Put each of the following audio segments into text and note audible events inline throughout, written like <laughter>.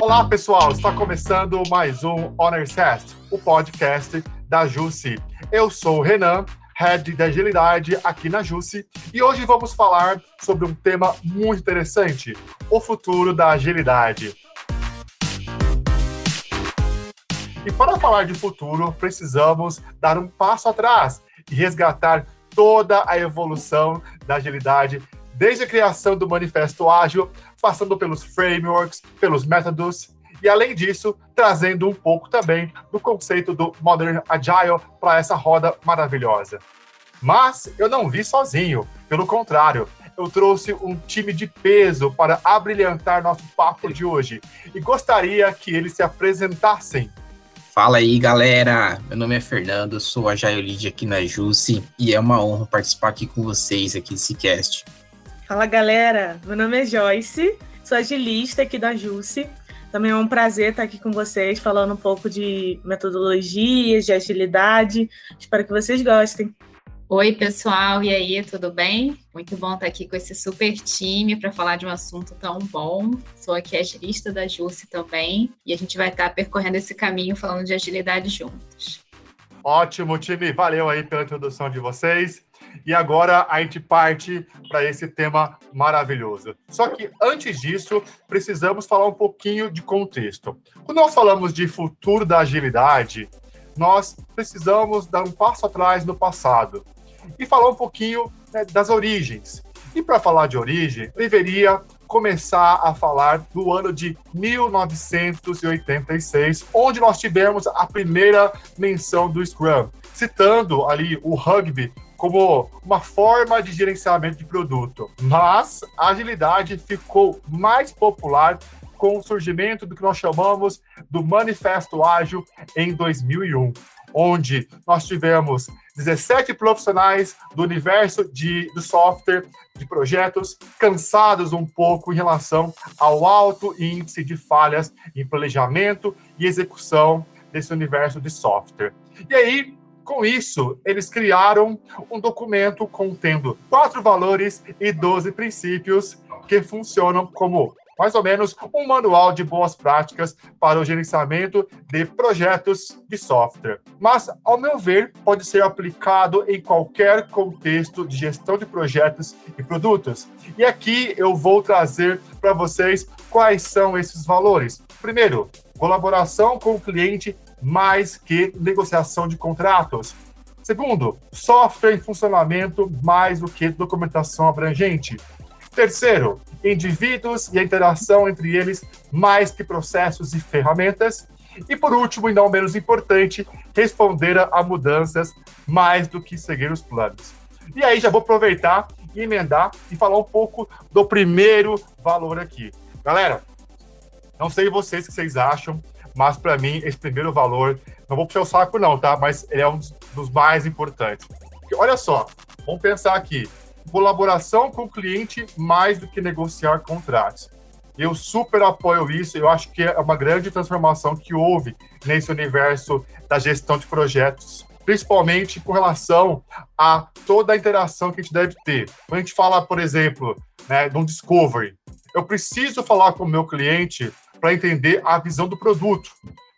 Olá, pessoal! Está começando mais um Honorscast, o podcast da Jusce. Eu sou o Renan, Head de Agilidade aqui na Jusce, e hoje vamos falar sobre um tema muito interessante, o futuro da agilidade. E para falar de futuro, precisamos dar um passo atrás e resgatar toda a evolução da agilidade, desde a criação do Manifesto Ágil, passando pelos frameworks, pelos métodos, e além disso, trazendo um pouco também do conceito do Modern Agile para essa roda maravilhosa. Mas eu não vi sozinho, pelo contrário, eu trouxe um time de peso para abrilhantar nosso papo de hoje e gostaria que eles se apresentassem Fala aí, galera! Meu nome é Fernando, sou a Lead aqui na Jusce e é uma honra participar aqui com vocês aqui desse cast. Fala, galera! Meu nome é Joyce, sou agilista aqui da Jusce. Também é um prazer estar aqui com vocês falando um pouco de metodologias, de agilidade. Espero que vocês gostem. Oi, pessoal, e aí, tudo bem? Muito bom estar aqui com esse super time para falar de um assunto tão bom. Sou aqui agilista da Jusce também, e a gente vai estar percorrendo esse caminho falando de agilidade juntos. Ótimo, time, valeu aí pela introdução de vocês. E agora a gente parte para esse tema maravilhoso. Só que antes disso, precisamos falar um pouquinho de contexto. Quando nós falamos de futuro da agilidade, nós precisamos dar um passo atrás no passado e falar um pouquinho né, das origens. E para falar de origem, deveria começar a falar do ano de 1986, onde nós tivemos a primeira menção do Scrum, citando ali o rugby como uma forma de gerenciamento de produto. Mas a agilidade ficou mais popular com o surgimento do que nós chamamos do Manifesto Ágil em 2001, onde nós tivemos 17 profissionais do universo de, do software, de projetos, cansados um pouco em relação ao alto índice de falhas em planejamento e execução desse universo de software. E aí, com isso, eles criaram um documento contendo quatro valores e 12 princípios que funcionam como mais ou menos um manual de boas práticas para o gerenciamento de projetos de software. Mas, ao meu ver, pode ser aplicado em qualquer contexto de gestão de projetos e produtos. E aqui eu vou trazer para vocês quais são esses valores. Primeiro, colaboração com o cliente mais que negociação de contratos. Segundo, software em funcionamento mais do que documentação abrangente. Terceiro, indivíduos e a interação entre eles mais que processos e ferramentas. E por último, e não menos importante, responder a mudanças mais do que seguir os planos. E aí já vou aproveitar e emendar e falar um pouco do primeiro valor aqui. Galera, não sei vocês o que vocês acham, mas para mim esse primeiro valor, não vou puxar o saco não, tá? Mas ele é um dos mais importantes. Porque olha só, vamos pensar aqui colaboração com o cliente mais do que negociar contratos. Eu super apoio isso, eu acho que é uma grande transformação que houve nesse universo da gestão de projetos, principalmente com relação a toda a interação que a gente deve ter. Quando a gente fala, por exemplo, né, de um discovery, eu preciso falar com o meu cliente para entender a visão do produto,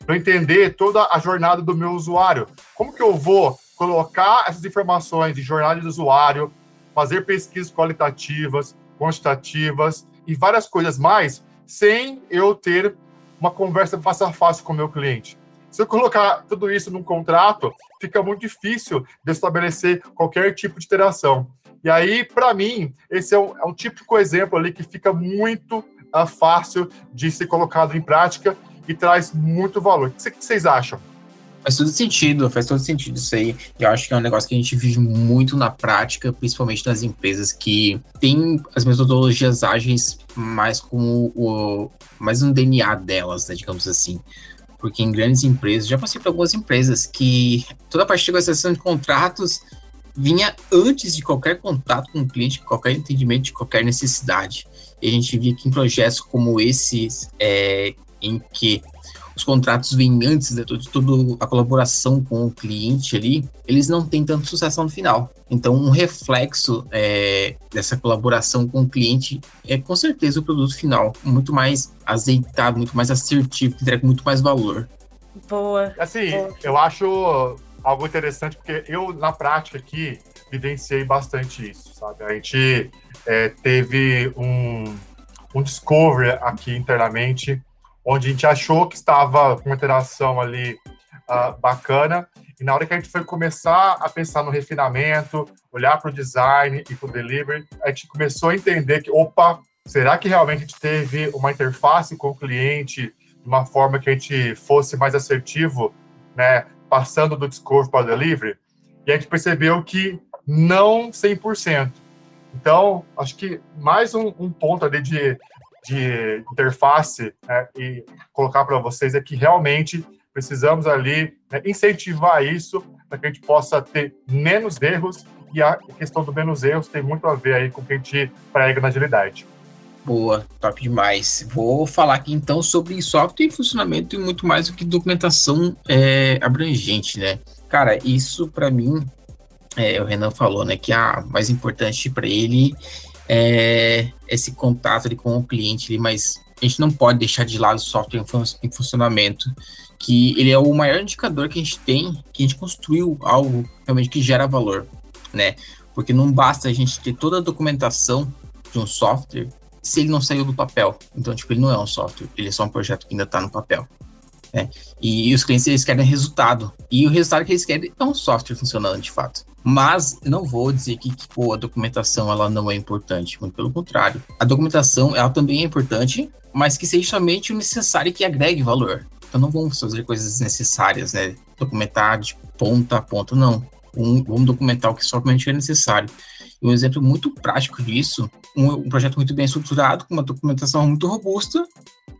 para entender toda a jornada do meu usuário. Como que eu vou colocar essas informações de jornada do usuário, fazer pesquisas qualitativas, quantitativas e várias coisas mais, sem eu ter uma conversa face a face com o meu cliente. Se eu colocar tudo isso num contrato, fica muito difícil de estabelecer qualquer tipo de interação. E aí, para mim, esse é um, é um, típico exemplo ali que fica muito uh, fácil de ser colocado em prática e traz muito valor. O que vocês acham? Faz todo sentido, faz todo sentido isso aí. Eu acho que é um negócio que a gente vive muito na prática, principalmente nas empresas que têm as metodologias ágeis mais como o mais um DNA delas, né, digamos assim. Porque em grandes empresas, já passei por algumas empresas que toda a parte de negociação de contratos vinha antes de qualquer contato com o cliente, qualquer entendimento de qualquer necessidade. E a gente via que em projetos como esses, é, em que os contratos vêm antes de toda a colaboração com o cliente ali, eles não têm tanto sucesso no final. Então, um reflexo é, dessa colaboração com o cliente é com certeza o produto final, muito mais azeitado, muito mais assertivo, que entrega muito mais valor. Boa. Assim, boa. eu acho algo interessante, porque eu, na prática aqui, vivenciei bastante isso, sabe? A gente é, teve um, um discovery aqui internamente onde a gente achou que estava com uma interação ali uh, bacana, e na hora que a gente foi começar a pensar no refinamento, olhar para o design e para o delivery, a gente começou a entender que, opa, será que realmente a gente teve uma interface com o cliente de uma forma que a gente fosse mais assertivo, né, passando do discovery para o delivery? E a gente percebeu que não 100%. Então, acho que mais um, um ponto ali de de interface né, e colocar para vocês é que realmente precisamos ali né, incentivar isso para que a gente possa ter menos erros e a questão do menos erros tem muito a ver aí com o que a gente prega na agilidade. Boa, top demais. Vou falar aqui então sobre software e funcionamento e muito mais do que documentação é, abrangente, né? Cara, isso para mim, é, o Renan falou, né, que a mais importante para ele é, esse contato ali com o cliente, ali, mas a gente não pode deixar de lado o software em, funcionamento, que ele é o maior indicador que a gente tem, que a gente construiu algo realmente que gera valor, né? Porque não basta a gente ter toda a documentação de um software se ele não saiu do papel. Então, tipo, ele não é um software, ele é só um projeto que ainda está no papel. Né? E, e os clientes eles querem resultado. E o resultado que eles querem é um software funcionando de fato. Mas não vou dizer que, que pô, a documentação ela não é importante, muito pelo contrário. A documentação ela também é importante, mas que seja somente o necessário que agregue valor. Então não vamos fazer coisas desnecessárias, né? Documentar de ponta a ponta, não. Um, vamos documentar o que somente é necessário. E um exemplo muito prático disso, um, um projeto muito bem estruturado, com uma documentação muito robusta,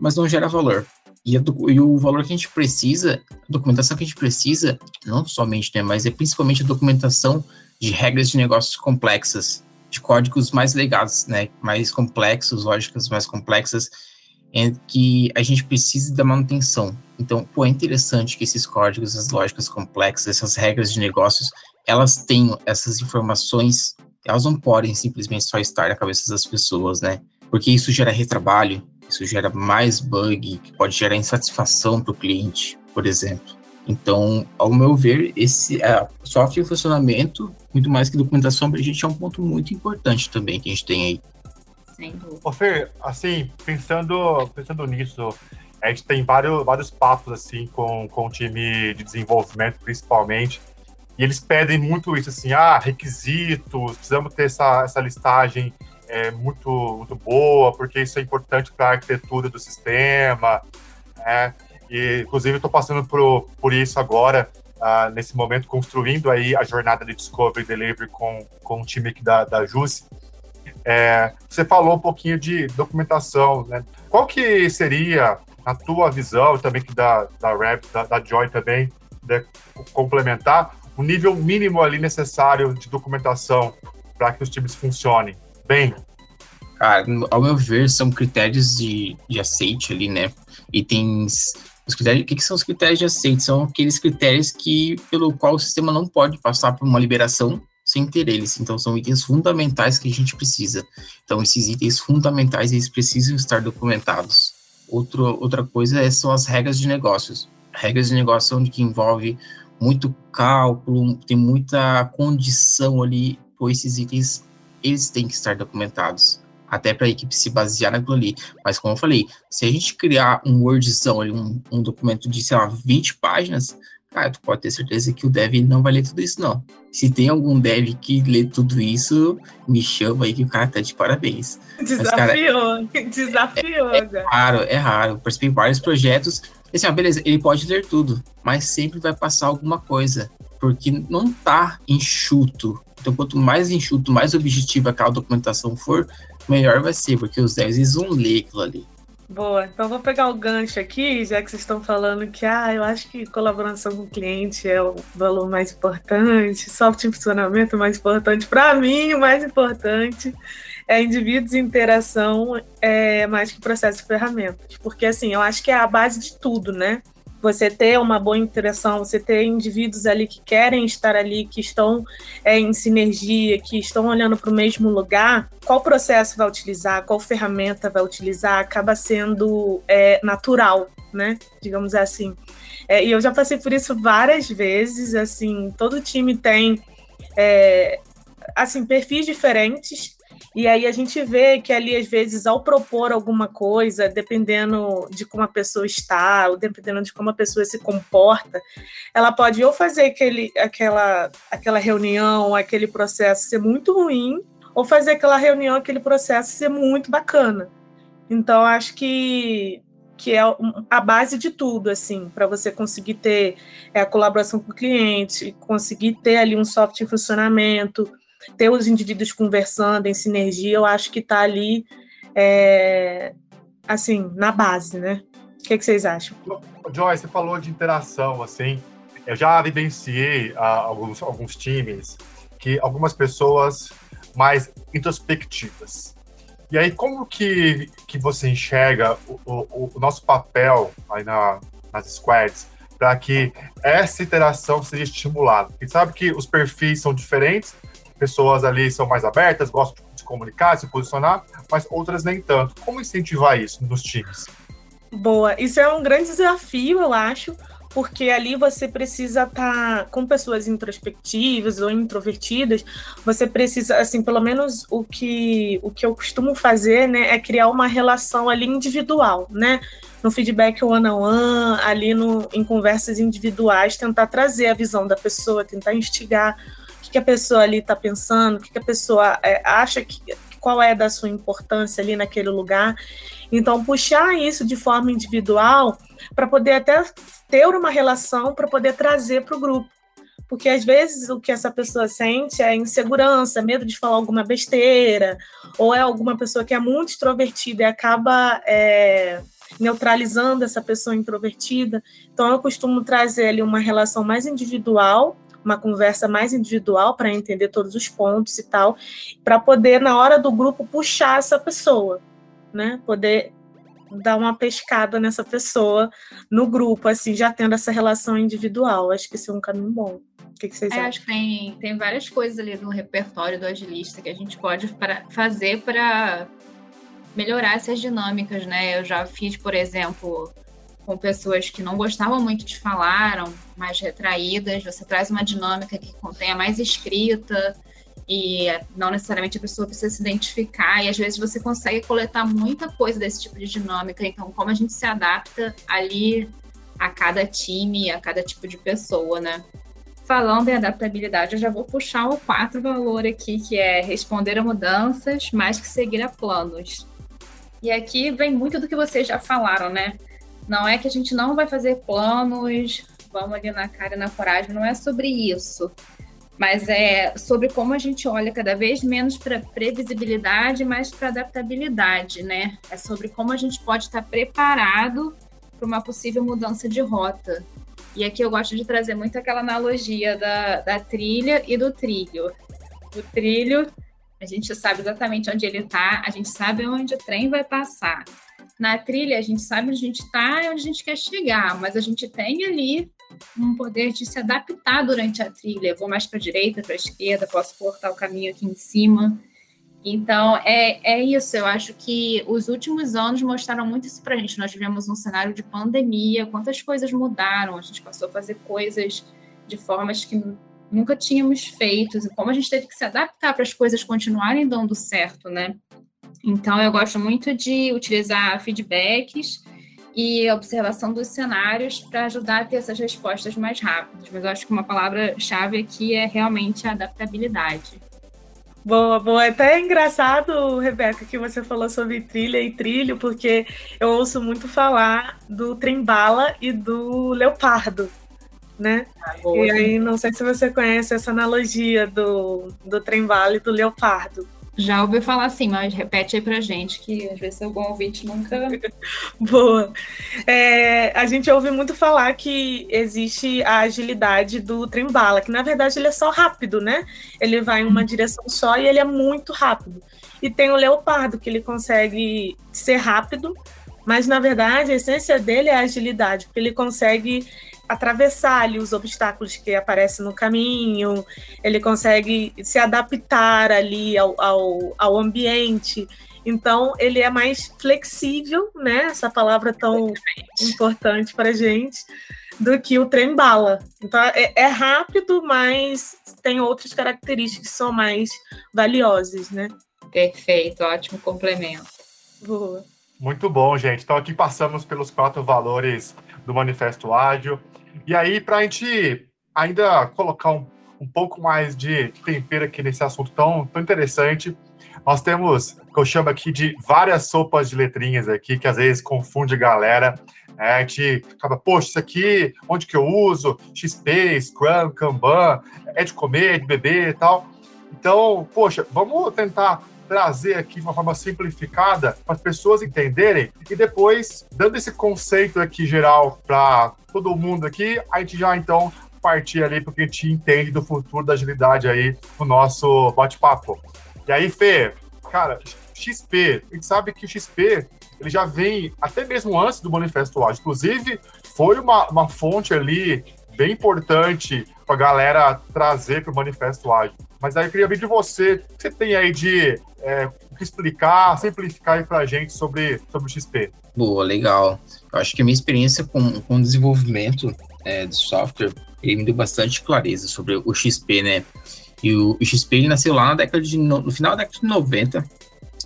mas não gera valor. E, e, o valor que a gente precisa, a documentação que a gente precisa, não somente, né, mas é principalmente a documentação de regras de negócios complexas, de códigos mais legados, né, mais complexos, lógicas mais complexas, em que a gente precisa da manutenção. Então, pô, é interessante que esses códigos, essas lógicas complexas, essas regras de negócios, elas tenham essas informações, elas não podem simplesmente só estar na cabeça das pessoas, né? Porque isso gera retrabalho, isso gera mais bug, que pode gerar insatisfação para o cliente, por exemplo. Então, ao meu ver, esse é, software em funcionamento, muito mais que documentação, para a gente é um ponto muito importante também que a gente tem aí. Sem dúvida. Ô Fer, assim, pensando, pensando nisso, a gente tem vários, vários papos assim com, com o time de desenvolvimento, principalmente, e eles pedem muito isso, assim, ah, requisitos, precisamos ter essa, essa listagem é muito, muito boa, porque isso é importante para a arquitetura do sistema. Né? E, inclusive, estou passando por, por isso agora, uh, nesse momento, construindo aí a jornada de Discovery Delivery com, com o time aqui da, da JUSE. É, você falou um pouquinho de documentação, né? Qual que seria, na tua visão, também que da, da da, da Joy também, complementar, o nível mínimo ali necessário de documentação para que os times funcionem? Bem? Cara, ao meu ver, são critérios de, de aceite ali, né? Itens. Os critérios, o que, que são os critérios de aceite? São aqueles critérios que, pelo qual o sistema não pode passar por uma liberação sem ter eles. Então, são itens fundamentais que a gente precisa. Então, esses itens fundamentais, eles precisam estar documentados. Outro, outra coisa é, são as regras de negócios. Regras de negócio onde que envolve muito cálculo, tem muita condição ali, pois esses itens eles têm que estar documentados, até para a equipe se basear naquilo ali. Mas como eu falei, se a gente criar um Wordzão um, um documento de, sei lá, 20 páginas, cara, tu pode ter certeza que o dev não vai ler tudo isso, não. Se tem algum dev que lê tudo isso, me chama aí que o cara tá de parabéns. Desafiou, Mas, cara, desafiou. É, <laughs> é, raro, é raro. Participei de vários projetos, assim, ah, beleza, ele pode ler tudo, mas sempre vai passar alguma coisa, porque não tá enxuto então, quanto mais enxuto, mais objetiva aquela documentação for, melhor vai ser, porque os devs vão ler aquilo ali. Boa, então vou pegar o gancho aqui, já que vocês estão falando que ah, eu acho que colaboração com o cliente é o valor mais importante, software funcionamento mais importante, para mim, o mais importante é indivíduos e interação é mais que processo e ferramentas, porque assim, eu acho que é a base de tudo, né? Você ter uma boa interação, você ter indivíduos ali que querem estar ali, que estão é, em sinergia, que estão olhando para o mesmo lugar, qual processo vai utilizar, qual ferramenta vai utilizar, acaba sendo é, natural, né? Digamos assim. É, e eu já passei por isso várias vezes, assim, todo time tem é, assim perfis diferentes e aí a gente vê que ali, às vezes, ao propor alguma coisa, dependendo de como a pessoa está, ou dependendo de como a pessoa se comporta, ela pode ou fazer aquele, aquela, aquela reunião, aquele processo ser muito ruim, ou fazer aquela reunião, aquele processo ser muito bacana. Então, acho que que é a base de tudo, assim, para você conseguir ter é, a colaboração com o cliente, conseguir ter ali um software em funcionamento, ter os indivíduos conversando em sinergia, eu acho que está ali, é, assim, na base, né? O que, que, vocês acham? Joyce, você falou de interação, assim, eu já evidenciei ah, alguns, alguns times que algumas pessoas mais introspectivas. E aí, como que, que você enxerga o, o, o nosso papel aí na, nas squads para que essa interação seja estimulada? A gente sabe que os perfis são diferentes, pessoas ali são mais abertas, gostam de se comunicar, se posicionar, mas outras nem tanto. Como incentivar isso nos times? Boa, isso é um grande desafio, eu acho, porque ali você precisa estar tá com pessoas introspectivas ou introvertidas, você precisa, assim, pelo menos o que, o que eu costumo fazer, né, é criar uma relação ali individual, né, no feedback one-on-one, -on -one, ali no, em conversas individuais, tentar trazer a visão da pessoa, tentar instigar que, a pessoa ali está pensando, o que, que a pessoa é, acha que qual é da sua importância ali naquele lugar. Então, puxar isso de forma individual para poder até ter uma relação para poder trazer para o grupo. Porque às vezes o que essa pessoa sente é insegurança, medo de falar alguma besteira, ou é alguma pessoa que é muito extrovertida e acaba é, neutralizando essa pessoa introvertida. Então, eu costumo trazer ali uma relação mais individual uma conversa mais individual para entender todos os pontos e tal, para poder, na hora do grupo, puxar essa pessoa, né? Poder dar uma pescada nessa pessoa no grupo, assim, já tendo essa relação individual. Acho que isso é um caminho bom. O que, que vocês é, acham? Acho que tem, tem várias coisas ali no repertório do agilista que a gente pode pra, fazer para melhorar essas dinâmicas, né? Eu já fiz, por exemplo, com pessoas que não gostavam muito de falar, mais retraídas, você traz uma dinâmica que contenha mais escrita e não necessariamente a pessoa precisa se identificar e às vezes você consegue coletar muita coisa desse tipo de dinâmica. Então, como a gente se adapta ali a cada time, a cada tipo de pessoa, né? Falando em adaptabilidade, eu já vou puxar o quatro valor aqui, que é responder a mudanças mais que seguir a planos. E aqui vem muito do que vocês já falaram, né? Não é que a gente não vai fazer planos, vamos ali na cara e na coragem, não é sobre isso. Mas é sobre como a gente olha cada vez menos para previsibilidade, mais para adaptabilidade, né? É sobre como a gente pode estar preparado para uma possível mudança de rota. E aqui eu gosto de trazer muito aquela analogia da, da trilha e do trilho. O trilho, a gente sabe exatamente onde ele está, a gente sabe onde o trem vai passar na trilha a gente sabe onde a gente está e onde a gente quer chegar, mas a gente tem ali um poder de se adaptar durante a trilha. Eu vou mais para a direita, para a esquerda, posso cortar o caminho aqui em cima. Então, é, é isso. Eu acho que os últimos anos mostraram muito isso para a gente. Nós vivemos um cenário de pandemia, quantas coisas mudaram, a gente passou a fazer coisas de formas que nunca tínhamos feito, e como a gente teve que se adaptar para as coisas continuarem dando certo, né? Então, eu gosto muito de utilizar feedbacks e observação dos cenários para ajudar a ter essas respostas mais rápidas. Mas eu acho que uma palavra-chave aqui é realmente a adaptabilidade. Boa, boa. É até engraçado, Rebeca, que você falou sobre trilha e trilho, porque eu ouço muito falar do trem-bala e do leopardo, né? Ah, boa, e aí, não sei se você conhece essa analogia do, do trem-bala e do leopardo Já ouviu falar assim, mas repete aí pra gente, que às vezes algum ouvinte nunca. <laughs> Boa. É, a gente ouve muito falar que existe a agilidade do trem-bala, que na verdade ele é só rápido, né? Ele vai em uma uhum. direção só e ele é muito rápido. E tem o leopardo, que ele consegue ser rápido, mas na verdade a essência dele é a agilidade, porque ele consegue atravessar ali os obstáculos que aparecem no caminho, ele consegue se adaptar ali ao, ao, ao ambiente. Então, ele é mais flexível, né? Essa palavra tão importante para gente, do que o trem bala. Então, é, é, rápido, mas tem outras características que são mais valiosas, né? Perfeito, ótimo complemento. Boa. Muito bom, gente. Então, aqui passamos pelos quatro valores do Manifesto Ágil. E aí, para a gente ainda colocar um, um pouco mais de tempero aqui nesse assunto tão, tão interessante, nós temos, que eu chamo aqui de várias sopas de letrinhas aqui, que às vezes confunde galera. É, a gente acaba, poxa, isso aqui, onde que eu uso? XP, Scrum, Kanban, é de comer, de beber e tal. Então, poxa, vamos tentar trazer aqui de uma forma simplificada para as pessoas entenderem e depois, dando esse conceito aqui geral para todo mundo aqui, a gente já então partir ali porque a gente entende do futuro da agilidade aí no nosso bate-papo. E aí, Fê, cara, XP, a gente sabe que o XP ele já vem até mesmo antes do Manifesto Ágil. Inclusive, foi uma, uma fonte ali bem importante para a galera trazer para o Manifesto Ágil. Mas aí eu queria ver de você, o que você tem aí de é, explicar, simplificar aí para a gente sobre, sobre o XP? Boa, legal. Eu acho que a minha experiência com, com o desenvolvimento é, de software ele me deu bastante clareza sobre o XP, né? E o, o XP ele nasceu lá na década de, no, no final da década de 90,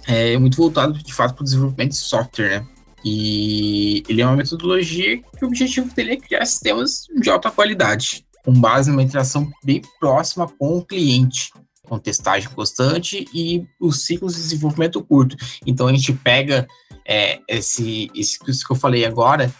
é, muito voltado de fato para o desenvolvimento de software, né? E ele é uma metodologia que o objetivo dele é criar sistemas de alta qualidade com base numa interação bem próxima com o cliente, com testagem constante e os ciclos de desenvolvimento curto. Então a gente pega é, esse, esse isso que eu falei agora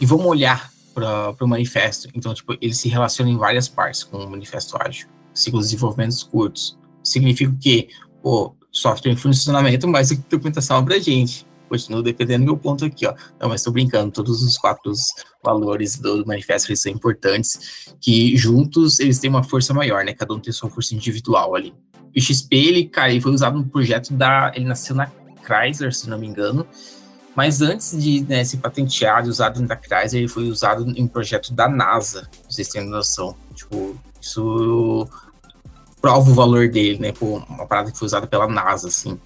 e vamos olhar para o manifesto. Então, tipo, ele se relaciona em várias partes com o manifesto ágil. Ciclos de desenvolvimento curtos. Significa que o software em funcionamento, mas a implementação para a gente continuo defendendo meu ponto aqui, ó. Não, mas estou brincando, todos os quatro valores do, manifesto eles são importantes, que juntos eles têm uma força maior, né? Cada um tem sua força individual ali. O XP, ele, cara, ele foi usado no projeto da. Ele nasceu na Chrysler, se não me engano. Mas antes de né, se patentear e usado na Chrysler, ele foi usado em um projeto da NASA. Vocês têm noção. Tipo, isso prova o valor dele, né? Pô, uma parada que foi usada pela NASA, assim.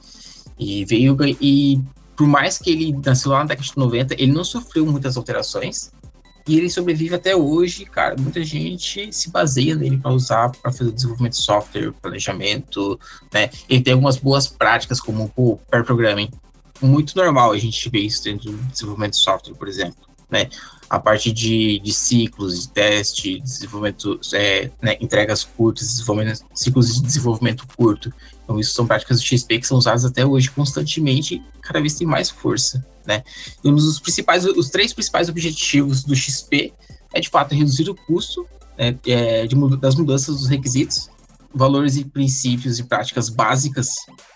E veio e por mais que ele nasceu lá na década de 90, ele não sofreu muitas alterações. E ele sobrevive até hoje, cara. Muita gente se baseia nele para usar para fazer desenvolvimento de software, planejamento, né? Ele tem algumas boas práticas, como o pair programming. Muito normal a gente ver isso dentro do desenvolvimento de software, por exemplo, né? A parte de, de ciclos, de teste, desenvolvimento, é, né, entregas curtas, desenvolvimento, ciclos de desenvolvimento curto. Então, isso são práticas do XP que são usadas até hoje constantemente e cada vez tem mais força, né? E um dos principais, os três principais objetivos do XP é, de fato, reduzir o custo né, é, de, das mudanças dos requisitos, valores e princípios e práticas básicas.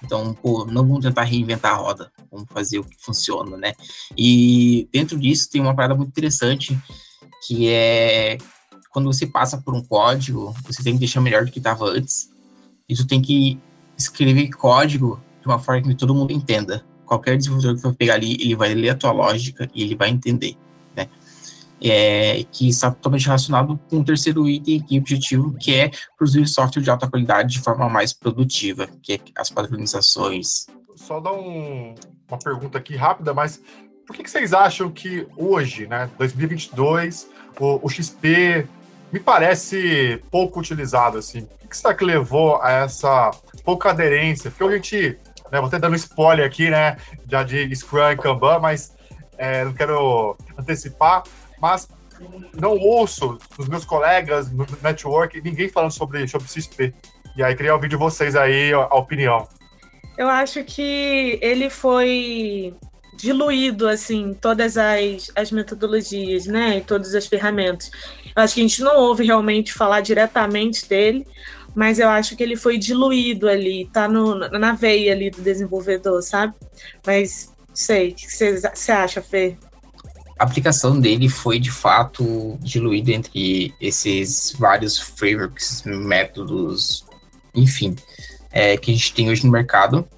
Então, pô, não vamos tentar reinventar a roda, vamos fazer o que funciona, né? E dentro disso tem uma parada muito interessante, que é quando você passa por um código, você tem que deixar melhor do que estava antes, e tu tem que escrever código de uma forma que todo mundo entenda. Qualquer desenvolvedor que for pegar ali, ele vai ler a tua lógica e ele vai entender, né? É, que está totalmente relacionado com o terceiro item aqui, objetivo, que é produzir software de alta qualidade de forma mais produtiva, que é as padronizações. Só dar um, uma pergunta aqui rápida, mas por que, que, vocês acham que hoje, né, 2022, o, o XP me parece pouco utilizado, assim? O que, será que levou a essa pouca aderência, porque a gente, né, vou até dando spoiler aqui, né, já de Scrum e Kanban, mas é, não quero antecipar, mas não ouço dos meus colegas no network ninguém falando sobre, sobre XP. E aí queria ouvir de vocês aí a, a opinião. Eu acho que ele foi diluído, assim, todas as, as metodologias, né, e todas as ferramentas. Eu acho que a gente não ouve realmente falar diretamente dele, mas eu acho que ele foi diluído ali, tá no, na veia ali do desenvolvedor, sabe? Mas sei, o que você acha, Fê? A aplicação dele foi de fato diluída entre esses vários frameworks, métodos, enfim, é, que a gente tem hoje no mercado.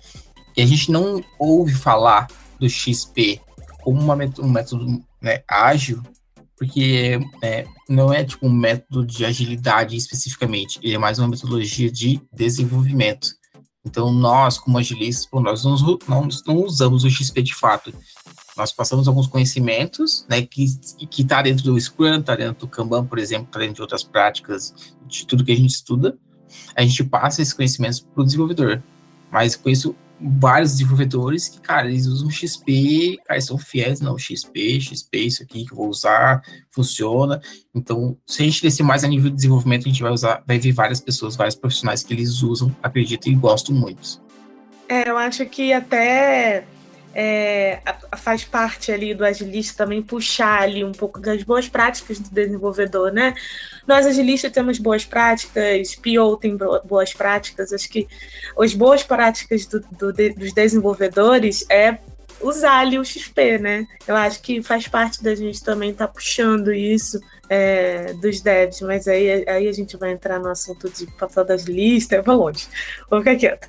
E a gente não ouve falar do XP como uma, um método né, ágil, porque é, não é tipo um método de agilidade especificamente, ele é mais uma metodologia de desenvolvimento. Então, nós, como agilistas, nós não, não, não usamos o XP de fato. Nós passamos alguns conhecimentos, né, que que está dentro do Scrum, está dentro do Kanban, por exemplo, está dentro de outras práticas, de tudo que a gente estuda. A gente passa esses conhecimentos para o desenvolvedor. Mas com isso, vários desenvolvedores que, cara, eles usam XP, cara, são fiéis, não, XP, XP, isso aqui que eu vou usar, funciona. Então, se a gente descer mais a nível de desenvolvimento, a gente vai usar, vai ver várias pessoas, vários profissionais que eles usam, acreditam e gostam muito. É, eu acho que até é, faz parte ali do agilista também puxar ali um pouco das boas práticas do desenvolvedor, né? Nós agilistas temos boas práticas, PO tem boas práticas, acho que as boas práticas do, do, dos desenvolvedores é usar ali o XP, né? Eu acho que faz parte da gente também estar tá puxando isso é, dos devs, mas aí, aí a gente vai entrar no assunto de papel das listas, vai longe. Vou ficar quieto.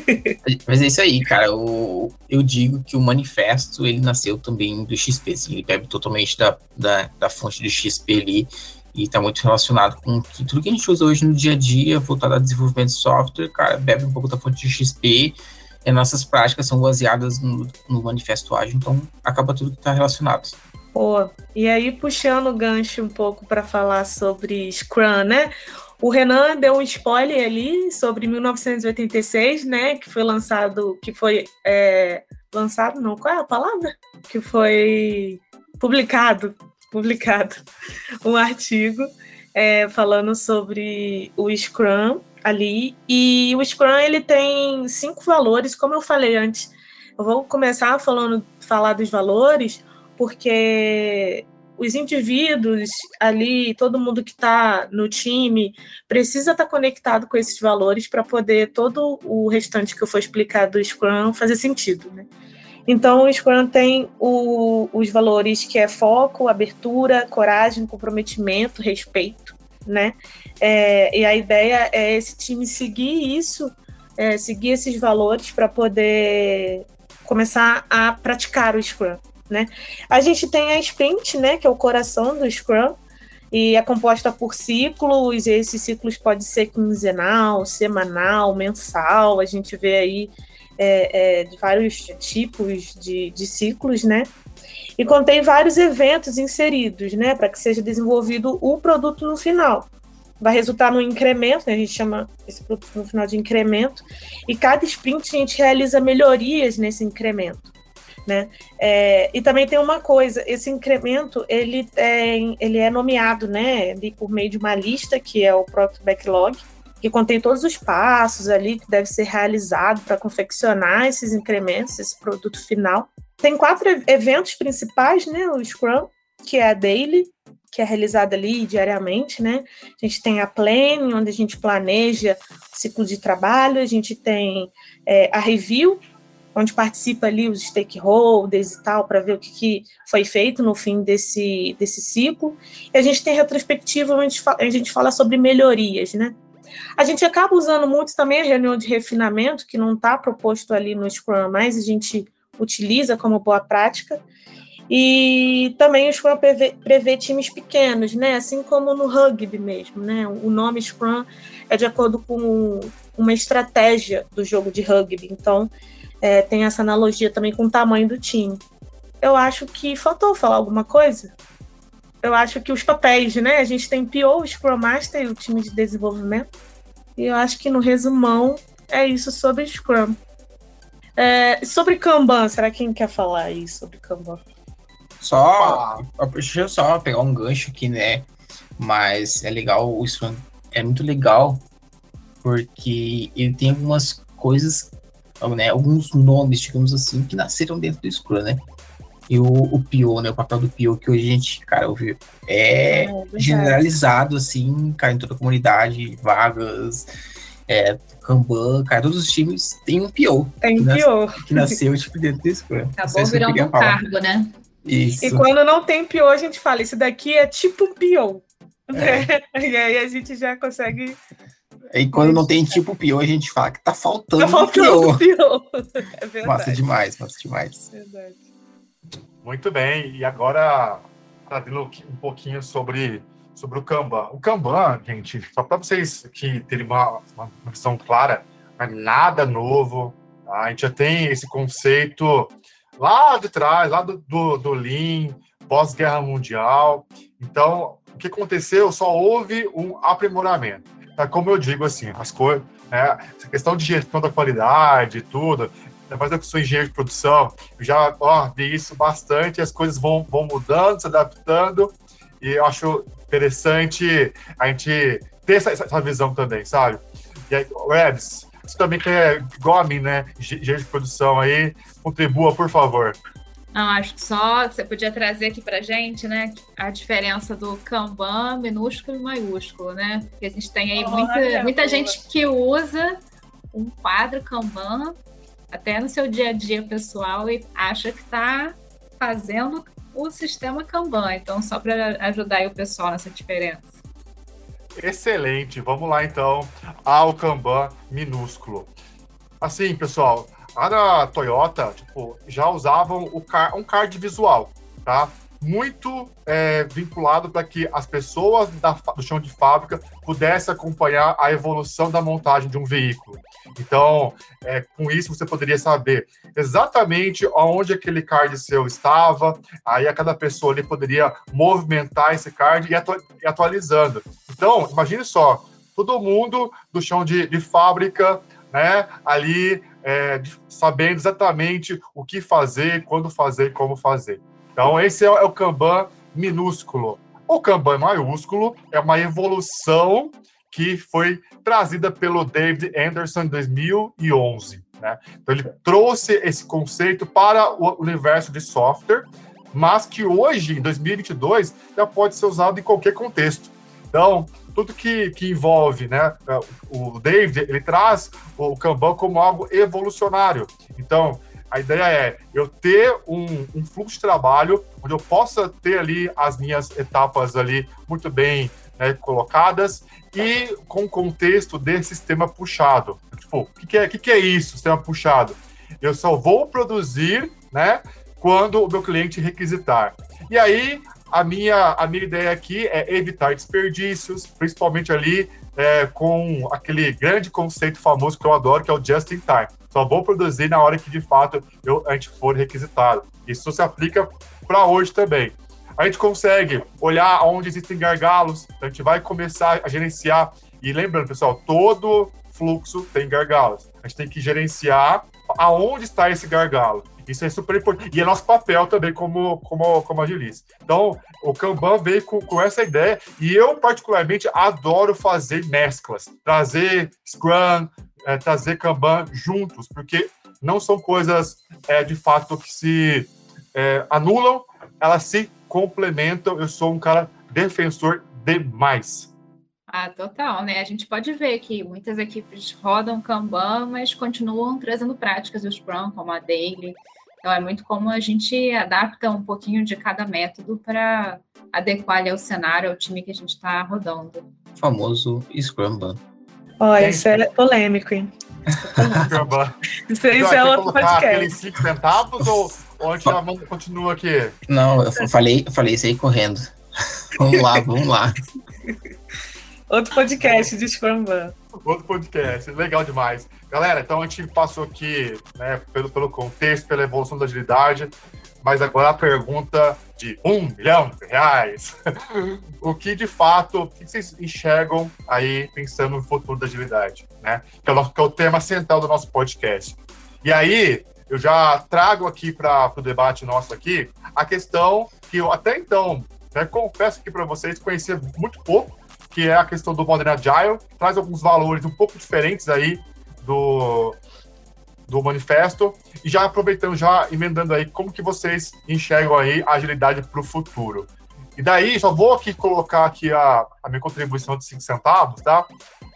<laughs> Mas é isso aí, cara. Eu, eu digo que o manifesto ele nasceu também do XP, assim, ele bebe totalmente da, da, da fonte do XP ali e está muito relacionado com que tudo que a gente usa hoje no dia a dia, voltado a desenvolvimento de software, cara, bebe um pouco da fonte de XP e nossas práticas são baseadas no, no manifesto ágil, então acaba tudo que está relacionado. Pô, e aí puxando o gancho um pouco para falar sobre Scrum, né? O Renan deu um spoiler ali sobre 1986, né? Que foi lançado, que foi é, lançado, não, qual é a palavra? Que foi publicado, publicado <laughs> um artigo é, falando sobre o Scrum ali. E o Scrum ele tem cinco valores, como eu falei antes. Eu vou começar falando falar dos valores porque os indivíduos ali, todo mundo que está no time, precisa estar tá conectado com esses valores para poder todo o restante que eu for explicar do Scrum fazer sentido, né? Então, o Scrum tem o, os valores que é foco, abertura, coragem, comprometimento, respeito, né? É, e a ideia é esse time seguir isso, é, seguir esses valores para poder começar a praticar o Scrum, né? A gente tem a sprint, né, que é o coração do Scrum, e é composta por ciclos, e esses ciclos podem ser quinzenal, semanal, mensal, a gente vê aí é, é, de vários tipos de, de ciclos, né? E contém vários eventos inseridos, né, para que seja desenvolvido o produto no final. Vai resultar no incremento, né, a gente chama esse produto no final de incremento, e cada sprint a gente realiza melhorias nesse incremento. Né? É, e também tem uma coisa, esse incremento ele é, ele é nomeado né, por meio de uma lista que é o próprio backlog, que contém todos os passos ali que deve ser realizado para confeccionar esses incrementos, esse produto final. Tem quatro eventos principais, né? O Scrum, que é a Daily, que é realizada ali diariamente, né? A gente tem a Planning, onde a gente planeja o ciclo de trabalho, a gente tem é, a Review, onde participa ali os stakeholders e tal, para ver o que, que, foi feito no fim desse, desse ciclo. E a gente tem retrospectiva, onde a gente, fala, a gente fala sobre melhorias, né? A gente acaba usando muito também a reunião de refinamento, que não está proposto ali no Scrum, mas a gente utiliza como boa prática. E também o Scrum prevê, prevê, times pequenos, né? Assim como no rugby mesmo, né? O nome Scrum é de acordo com uma estratégia do jogo de rugby. Então, é, tem essa analogia também com o tamanho do time. Eu acho que faltou falar alguma coisa. Eu acho que os papéis, né? A gente tem PO, o Scrum Master e o time de desenvolvimento. E eu acho que no resumão é isso sobre Scrum. É, sobre Kanban, será que quem quer falar aí sobre Kanban? Só, deixa eu só pegar um gancho aqui, né? Mas é legal, o Scrum é muito legal porque ele tem algumas coisas né, alguns nomes, digamos assim, que nasceram dentro do Scrum, né? E o, o PO, né? O papel do PO que hoje a gente, cara, ouviu, é, é generalizado, assim, cara, em toda a comunidade, vagas, é, Kanban, cara, todos os times têm um PO. Tem um PO. Que nasceu, tipo, dentro do Scrum. Acabou virando um cargo, né? Isso. E quando não tem PO, a gente fala, isso daqui é tipo um PO. É. <laughs> e aí a gente já consegue e quando não tem tipo pior, a gente fala que tá faltando, tá faltando pior. <laughs> É verdade. Massa demais, massa demais. Verdade. Muito bem, e agora trazendo um pouquinho sobre, sobre o Kanban. O Kanban, gente, só para vocês que terem uma, uma visão clara, não é nada novo. Tá? A gente já tem esse conceito lá de trás, lá do, do, do Lean, pós-guerra mundial. Então, o que aconteceu? Só houve um aprimoramento. É como eu digo, assim, as coisas, né, essa questão de gestão da qualidade e tudo, ainda mais eu que sou engenheiro de produção, já ó, vi isso bastante, as coisas vão, vão mudando, se adaptando, e eu acho interessante a gente ter essa, essa visão também, sabe? E aí, Rebs, você também que é igual a mim, né? Engenheiro de produção aí, contribua, por favor. Não, acho que só você podia trazer aqui para gente, né, a diferença do Kanban minúsculo e maiúsculo, né? Porque a gente tem aí muita, muita gente que usa um quadro Kanban até no seu dia a dia pessoal e acha que está fazendo o sistema Kanban. Então, só para ajudar o pessoal nessa diferença. Excelente. Vamos lá, então, ao Kanban minúsculo. Assim, pessoal, na Toyota, tipo, já usavam o car um card visual, tá? Muito é, vinculado para que as pessoas da, do chão de fábrica pudessem acompanhar a evolução da montagem de um veículo. Então, é, com isso, você poderia saber exatamente onde aquele card seu estava, aí a cada pessoa ali poderia movimentar esse card e, atu e atualizando. Então, imagine só, todo mundo do chão de, de fábrica, né, ali é, sabendo exatamente o que fazer, quando fazer e como fazer. Então, esse é, é o Kanban minúsculo. O Kanban maiúsculo é uma evolução que foi trazida pelo David Anderson em 2011. Né? Então, ele trouxe esse conceito para o universo de software, mas que hoje, em 2022, já pode ser usado em qualquer contexto. Então, tudo que, que envolve, né? O David, ele traz o Kanban como algo evolucionário. Então, a ideia é eu ter um, um, fluxo de trabalho onde eu possa ter ali as minhas etapas ali muito bem né, colocadas e com o contexto desse sistema puxado. Tipo, o que, que, é, que, que é isso, sistema puxado? Eu só vou produzir, né, quando o meu cliente requisitar. E aí, a minha, a minha ideia aqui é evitar desperdícios, principalmente ali é, com aquele grande conceito famoso que eu adoro, que é o just in time. Só vou produzir na hora que de fato eu, a gente for requisitado. Isso se aplica para hoje também. A gente consegue olhar onde existem gargalos, a gente vai começar a gerenciar. E lembrando, pessoal, todo fluxo tem gargalos. A gente tem que gerenciar aonde está esse gargalo. Isso é super importante. E é nosso papel também como, como, como agilista. Então, o Kanban veio com, com essa ideia e eu, particularmente, adoro fazer mesclas. Trazer Scrum, é, trazer Kanban juntos, porque não são coisas, é, de fato, que se é, anulam, elas se complementam. Eu sou um cara defensor demais. Ah, total, né? A gente pode ver que muitas equipes rodam Kanban, mas continuam trazendo práticas do Scrum, como a Daily, então, é muito como a gente adapta um pouquinho de cada método para adequar ali ao cenário, ao time que a gente está rodando. O famoso Scrumban. Olha, isso é polêmico, hein? <laughs> isso, isso é outro podcast. Aqueles 5 centavos ou, ou a gente continua aqui? Não, eu falei, eu falei isso aí correndo. <laughs> vamos lá, vamos lá. Outro podcast de Scrumban. Outro podcast, legal demais. Galera, então a gente passou aqui né, pelo, pelo contexto, pela evolução da agilidade, mas agora a pergunta de um milhão de reais. <laughs> o que de fato, o que vocês enxergam aí pensando no futuro da agilidade, né? Que é o, que é o tema central do nosso podcast. E aí, eu já trago aqui para o debate nosso aqui a questão que eu até então, né, confesso aqui para vocês, conhecia muito pouco, que é a questão do Modern Agile, que traz alguns valores um pouco diferentes aí do, do manifesto e já aproveitando, já emendando aí, como que vocês enxergam aí a agilidade para o futuro. E daí, só vou aqui colocar aqui a, a minha contribuição de 5 centavos, tá?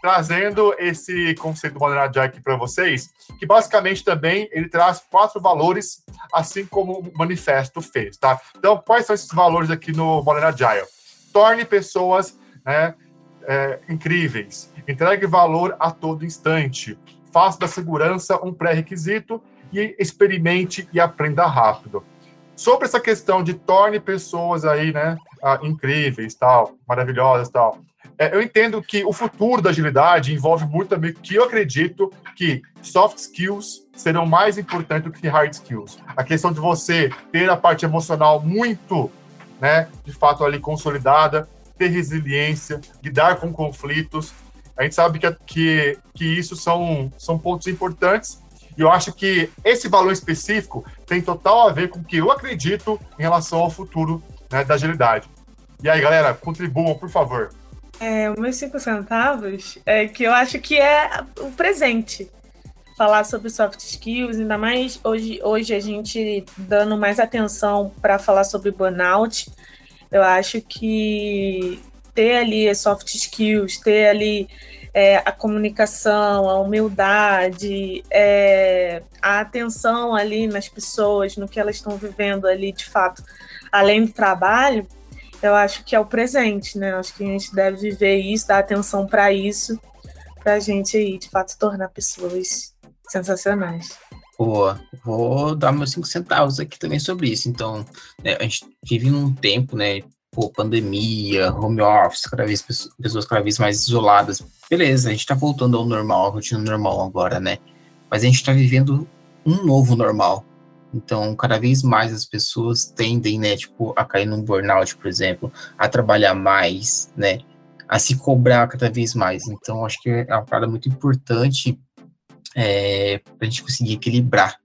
Trazendo esse conceito do Modern Agile aqui para vocês, que basicamente também ele traz quatro valores, assim como o manifesto fez, tá? Então, quais são esses valores aqui no Modern Agile? Torne pessoas né, é, incríveis, entregue valor a todo instante, faça da segurança um pré-requisito e experimente e aprenda rápido. Sobre essa questão de torne pessoas aí, né, ah, incríveis, tal, maravilhosas, tal. É, eu entendo que o futuro da agilidade envolve muito também que eu acredito que soft skills serão mais importantes do que hard skills. A questão de você ter a parte emocional muito, né, de fato ali consolidada, ter resiliência, lidar com conflitos. A gente sabe que, que, que isso são, são pontos importantes e eu acho que esse valor específico tem total a ver com o que eu acredito em relação ao futuro né, da agilidade. E aí, galera, contribuam, por favor. É, os meus cinco centavos é que eu acho que é o presente. Falar sobre soft skills, ainda mais hoje, hoje a gente dando mais atenção para falar sobre burnout. Eu acho que ter ali soft skills, ter ali é, a comunicação, a humildade, é, a atenção ali nas pessoas, no que elas estão vivendo ali de fato, além do trabalho, eu acho que é o presente, né? Acho que a gente deve viver isso, dar atenção para isso, para a gente aí de fato tornar pessoas sensacionais. Boa, vou dar meus cinco centavos aqui também sobre isso. Então, né, a gente vive num tempo, né, pô, pandemia, home office, cada vez pessoas cada vez mais isoladas. Beleza, a gente tá voltando ao normal, à rotina normal agora, né? Mas a gente tá vivendo um novo normal. Então, cada vez mais as pessoas tendem, né, tipo, a cair num burnout, por exemplo, a trabalhar mais, né, a se cobrar cada vez mais. Então, acho que é uma parada muito importante é, para a gente conseguir equilibrar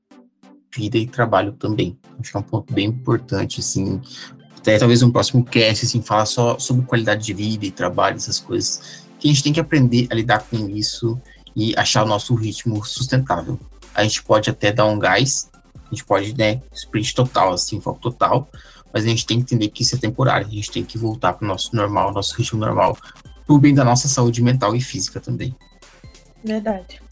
vida e trabalho também. Acho que é um ponto bem importante, assim, até talvez um próximo cast, assim, falar só sobre qualidade de vida e trabalho, essas coisas, que a gente tem que aprender a lidar com isso e achar o nosso ritmo sustentável. A gente pode até dar um gás, a gente pode, né, sprint total, assim, foco total, mas a gente tem que entender que isso é temporário, a gente tem que voltar para o nosso normal, nosso ritmo normal, por bem da nossa saúde mental e física também. Verdade.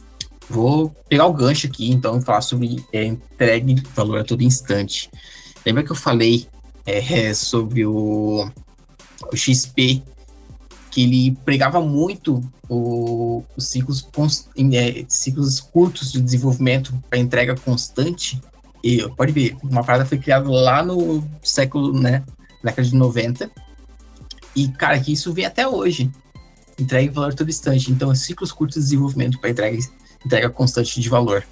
Vou pegar o gancho aqui, então, e falar sobre é, entregue valor a todo instante. Lembra que eu falei é, sobre o, o, XP, que ele pregava muito o, os ciclos, é, ciclos curtos de desenvolvimento para entrega constante. E pode ver, uma parada foi criada lá no século, né, década de 90. E, cara, que isso vem até hoje. Entrega valor todo instante. Então, ciclos curtos de desenvolvimento para entrega, entrega constante de valor.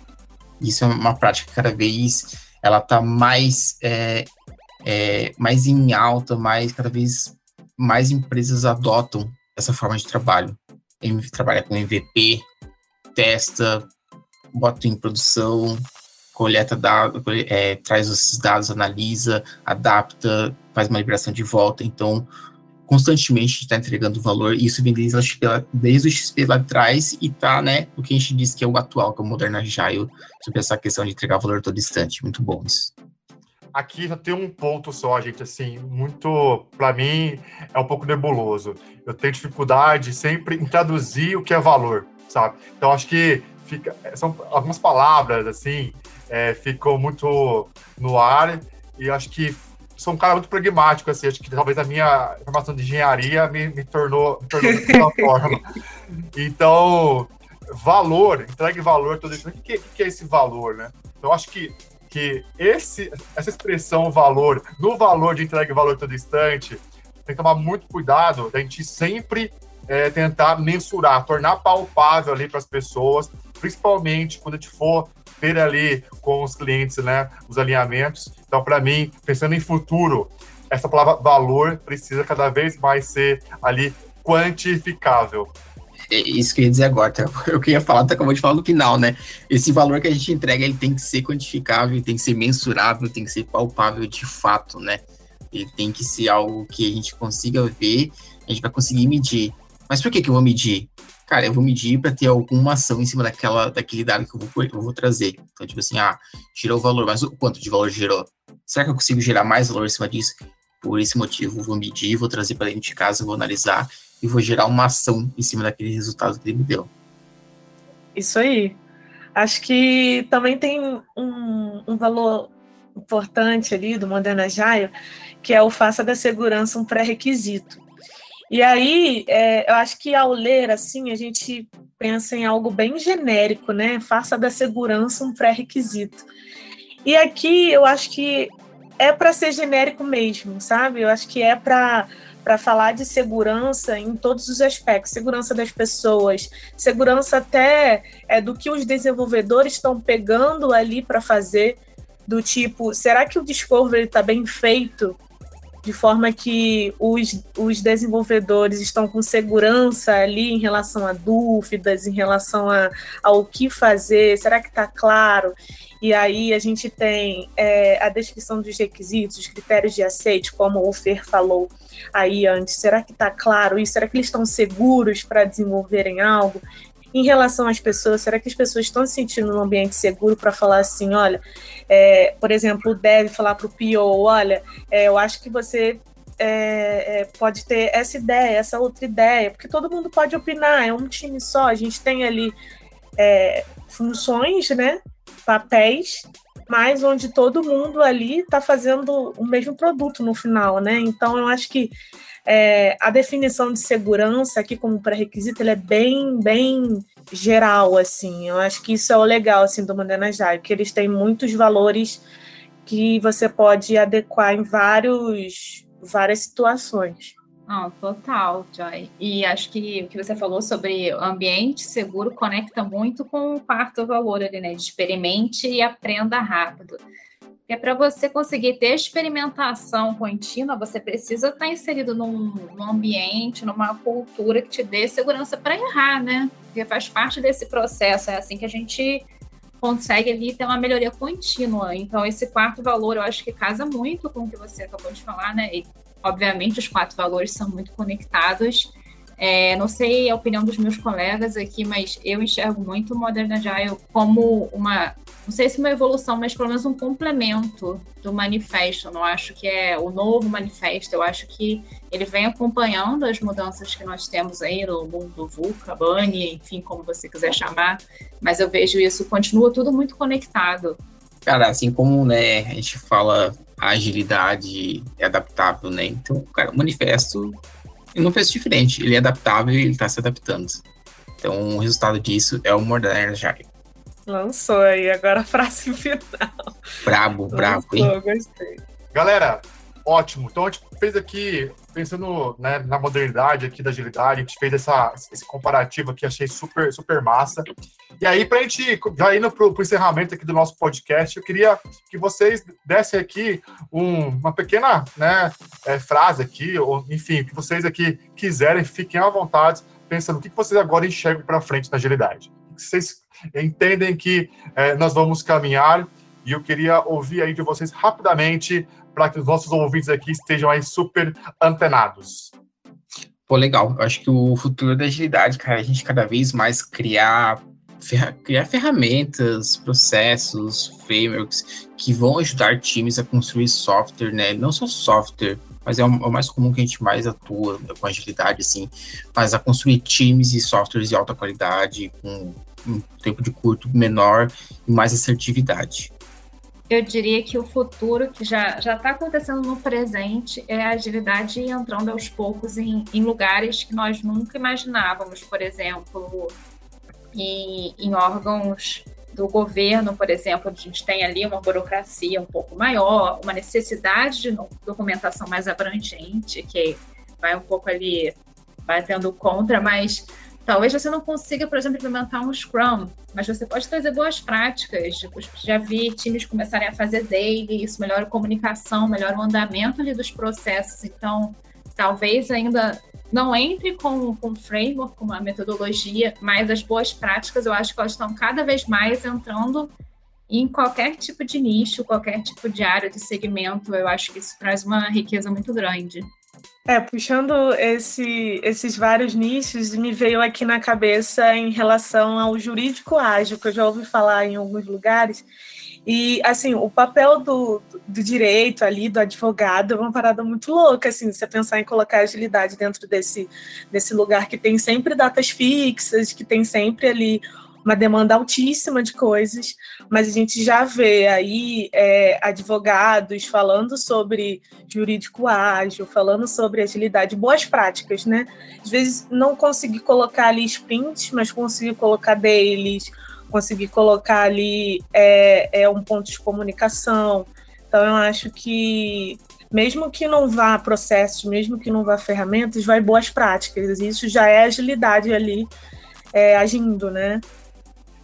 Isso é uma prática que cada vez ela está mais é, é, mais em alta, mais cada vez mais empresas adotam essa forma de trabalho. Trabalha com MVP, testa, bota em produção, coleta dados, é, traz esses dados, analisa, adapta, faz uma liberação de volta. Então, constantemente está entregando valor. E isso vem desde, desde o XP lá atrás e tá, né, o que a gente diz que é o atual, que é o Moderna Agile, sobre essa questão de entregar valor todo instante. Muito bom isso aqui já tem um ponto só, gente, assim, muito, para mim, é um pouco nebuloso. Eu tenho dificuldade sempre em traduzir o que é valor, sabe? Então, acho que fica, são algumas palavras, assim, é, ficam muito no ar e acho que sou um cara muito pragmático, assim, acho que talvez a minha formação de engenharia me, me tornou, me tornou <laughs> forma. Então, valor, entregue valor, todo isso. O que, que é esse valor, né? Então, acho que que esse, essa expressão valor, no valor de entrega e valor todo instante, tem que tomar muito cuidado da gente sempre é, tentar mensurar, tornar palpável ali para as pessoas, principalmente quando a gente for ter ali com os clientes, né, os alinhamentos. Então, para mim, pensando em futuro, essa palavra valor precisa cada vez mais ser ali quantificável. É isso que eu ia dizer agora, tá? <laughs> eu queria falar, tu acabou de falar no final, né? Esse valor que a gente entrega, ele tem que ser quantificável, tem que ser mensurável, tem que ser palpável de fato, né? Ele tem que ser algo que a gente consiga ver, a gente vai conseguir medir. Mas por que, que eu vou medir? Cara, eu vou medir para ter alguma ação em cima daquela, daquele dado que eu vou, eu vou trazer. Então, tipo assim, ah, gerou valor, mas o quanto de valor gerou? Será que eu consigo gerar mais valor em cima disso? Por esse motivo, vou medir, vou trazer para dentro de casa, vou analisar e vou gerar uma ação em cima daquele resultado que ele me deu. Isso aí. Acho que também tem um, um valor importante ali do Modern Agile, que é o faça da segurança um pré-requisito. E aí, é, eu acho que ao ler assim, a gente pensa em algo bem genérico, né? Faça da segurança um pré-requisito. E aqui eu acho que é para ser genérico mesmo, sabe? Eu acho que é para para falar de segurança em todos os aspectos, segurança das pessoas, segurança até é, do que os desenvolvedores estão pegando ali para fazer, do tipo, será que o discovery está bem feito? De forma que os, os desenvolvedores estão com segurança ali em relação a dúvidas, em relação a, ao que fazer, será que está claro? E aí a gente tem é, a descrição dos requisitos, os critérios de aceite, como o Fer falou aí antes. Será que está claro isso? Será que eles estão seguros para desenvolverem algo? Em relação às pessoas, será que as pessoas estão se sentindo num ambiente seguro para falar assim, olha, é, por exemplo, deve falar para o PO, olha, é, eu acho que você é, é, pode ter essa ideia, essa outra ideia, porque todo mundo pode opinar, é um time só, a gente tem ali é, funções, né? papéis, mas onde todo mundo ali está fazendo o mesmo produto no final, né? Então eu acho que é, a definição de segurança aqui como pré-requisito é bem, bem geral, assim. Eu acho que isso é o legal assim do Modena Agile, que eles têm muitos valores que você pode adequar em vários, várias situações. Não, total, Joy. E acho que o que você falou sobre ambiente seguro conecta muito com o quarto valor ali, né? De experimente e aprenda rápido. É para você conseguir ter experimentação contínua, você precisa estar inserido num, num ambiente, numa cultura que te dê segurança para errar, né? Porque faz parte desse processo. É assim que a gente consegue ali ter uma melhoria contínua. Então, esse quarto valor eu acho que casa muito com o que você acabou de falar, né? E obviamente, os quatro valores são muito conectados. É, não sei a opinião dos meus colegas aqui, mas eu enxergo muito o Modern Agile como uma, não sei se uma evolução, mas pelo menos um complemento do manifesto. Eu não acho que é o novo manifesto, eu acho que ele vem acompanhando as mudanças que nós temos aí no mundo VUCA, BANI, enfim, como você quiser chamar, mas eu vejo isso, continua tudo muito conectado. Cara, assim como né, a gente fala a agilidade é adaptável, né? Então, cara, o manifesto não fez diferente, ele é adaptável e ele está se adaptando. Então, o resultado disso é o Modern Agile. Lançou aí, agora a frase <laughs> final. Brabo, brabo, hein? gostei. Galera, ótimo. Então, a gente fez aqui, pensando né, na modernidade aqui da agilidade, a gente fez essa, esse comparativo aqui, achei super, super massa. E aí, para a gente já indo para o encerramento aqui do nosso podcast, eu queria que vocês dessem aqui um, uma pequena né, é, frase aqui, ou enfim, que vocês aqui quiserem, fiquem à vontade, pensando o que vocês agora enxergam para frente na agilidade. Vocês entendem que é, nós vamos caminhar, e eu queria ouvir aí de vocês rapidamente para que os nossos ouvintes aqui estejam aí super antenados. Pô, legal. Eu acho que o futuro da agilidade, cara, a gente cada vez mais criar criar ferramentas, processos, frameworks que vão ajudar times a construir software, né? Não só software, mas é o, é o mais comum que a gente mais atua com agilidade, assim, mas a construir times e softwares de alta qualidade, com um tempo de curto menor e mais assertividade. Eu diria que o futuro, que já está acontecendo no presente, é a agilidade entrando aos poucos em, em lugares que nós nunca imaginávamos. Por exemplo, em, em órgãos do governo, por exemplo, a gente tem ali uma burocracia um pouco maior, uma necessidade de documentação mais abrangente, que vai um pouco ali batendo contra, mas talvez você não consiga, por exemplo, implementar um Scrum, mas você pode trazer boas práticas. Já vi times começarem a fazer daily, isso melhora a comunicação, melhora o andamento ali dos processos. Então, talvez ainda não entre com, com framework, com uma metodologia, mas as boas práticas eu acho que elas estão cada vez mais entrando em qualquer tipo de nicho, qualquer tipo de área de segmento. Eu acho que isso traz uma riqueza muito grande. É, puxando esse, esses vários nichos, me veio aqui na cabeça em relação ao jurídico ágil, que eu já ouvi falar em alguns lugares. E, assim, o papel do, do direito ali, do advogado, é uma parada muito louca, assim, você pensar em colocar agilidade dentro desse, desse lugar que tem sempre datas fixas, que tem sempre ali uma demanda altíssima de coisas, mas a gente já vê aí é, advogados falando sobre jurídico ágil, falando sobre agilidade, boas práticas, né? Às vezes não conseguir colocar ali sprints, mas conseguir colocar dailies, conseguir colocar ali é, é um ponto de comunicação. Então eu acho que mesmo que não vá processos, mesmo que não vá ferramentas, vai boas práticas. Isso já é agilidade ali é, agindo, né?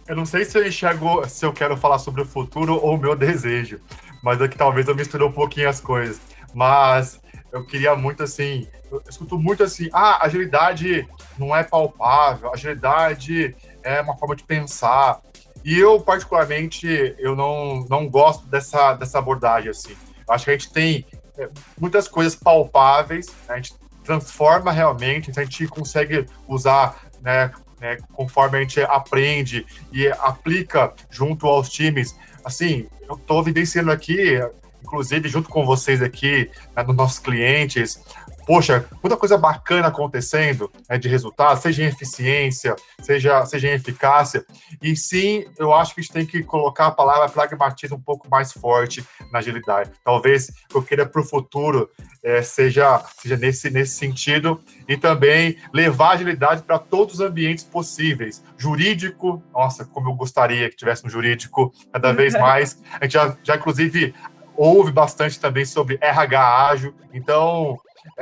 Eu não sei se eu enxergo, se eu quero falar sobre o futuro ou o meu desejo, mas aqui talvez eu misture um pouquinho as coisas. Mas eu queria muito assim, eu escuto muito assim, ah, agilidade não é palpável, agilidade é uma forma de pensar. E eu, particularmente, eu não, não gosto dessa, dessa abordagem assim. Acho que a gente tem é, muitas coisas palpáveis, né? a gente transforma realmente, a gente consegue usar né, né, conforme a gente aprende e aplica junto aos times. Assim, eu estou vivenciando aqui, inclusive junto com vocês aqui, né, nos nossos clientes, poxa, muita coisa bacana acontecendo né, de resultado, seja em eficiência, seja, seja em eficácia. E sim, eu acho que a gente tem que colocar a palavra pragmatismo um pouco mais forte na agilidade. Talvez eu queira para o futuro é, seja, seja nesse, nesse sentido e também levar a agilidade para todos os ambientes possíveis. Jurídico, nossa, como eu gostaria que tivesse um jurídico cada vez <laughs> mais. A gente já, já inclusive, ouve bastante também sobre RH ágil. Então,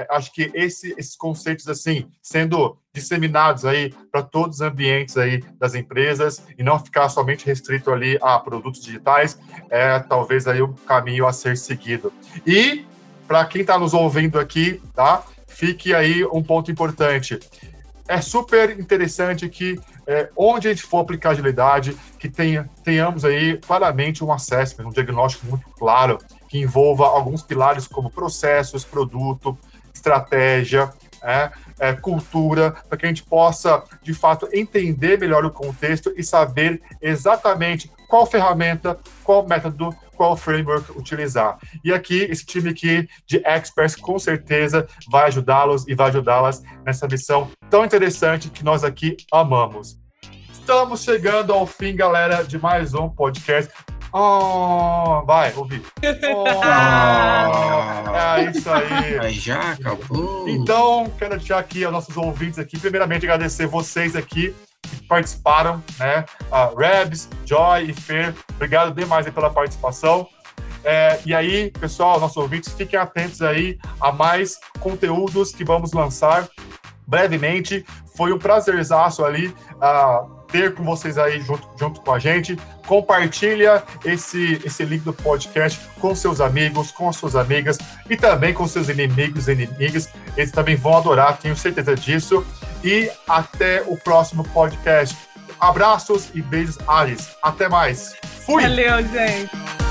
acho que esse, esses conceitos assim sendo disseminados aí para todos os ambientes aí das empresas e não ficar somente restrito ali a produtos digitais é talvez aí o caminho a ser seguido. E para quem está nos ouvindo aqui, tá? Fique aí um ponto importante. É super interessante que é, onde a gente for aplicar agilidade, que tenha, tenhamos aí claramente um assessment, um diagnóstico muito claro, que envolva alguns pilares como processos, produto, estratégia, é, é, cultura, para que a gente possa, de fato, entender melhor o contexto e saber exatamente qual ferramenta, qual método, qual framework utilizar. E aqui, esse time aqui de experts, com certeza, vai ajudá-los e vai ajudá-las nessa missão tão interessante que nós aqui amamos. Estamos chegando ao fim, galera, de mais um podcast. Oh, vai, ouvi. Oh, é isso aí. Aí já acabou. Então, quero deixar aqui aos nossos ouvintes aqui, primeiramente agradecer vocês aqui que participaram, né? A Rebs, Joy e Fer, obrigado demais pela participação. É, e aí, pessoal, nossos ouvintes, fiquem atentos aí a mais conteúdos que vamos lançar brevemente. Foi um prazerzaço ali. Uh, ter com vocês aí junto, junto com a gente. Compartilha esse, esse link do podcast com seus amigos, com as suas amigas e também com seus inimigos e inimigas. Eles também vão adorar, tenho certeza disso. E até o próximo podcast. Abraços e beijos, Ares. Até mais. Fui! Valeu, gente.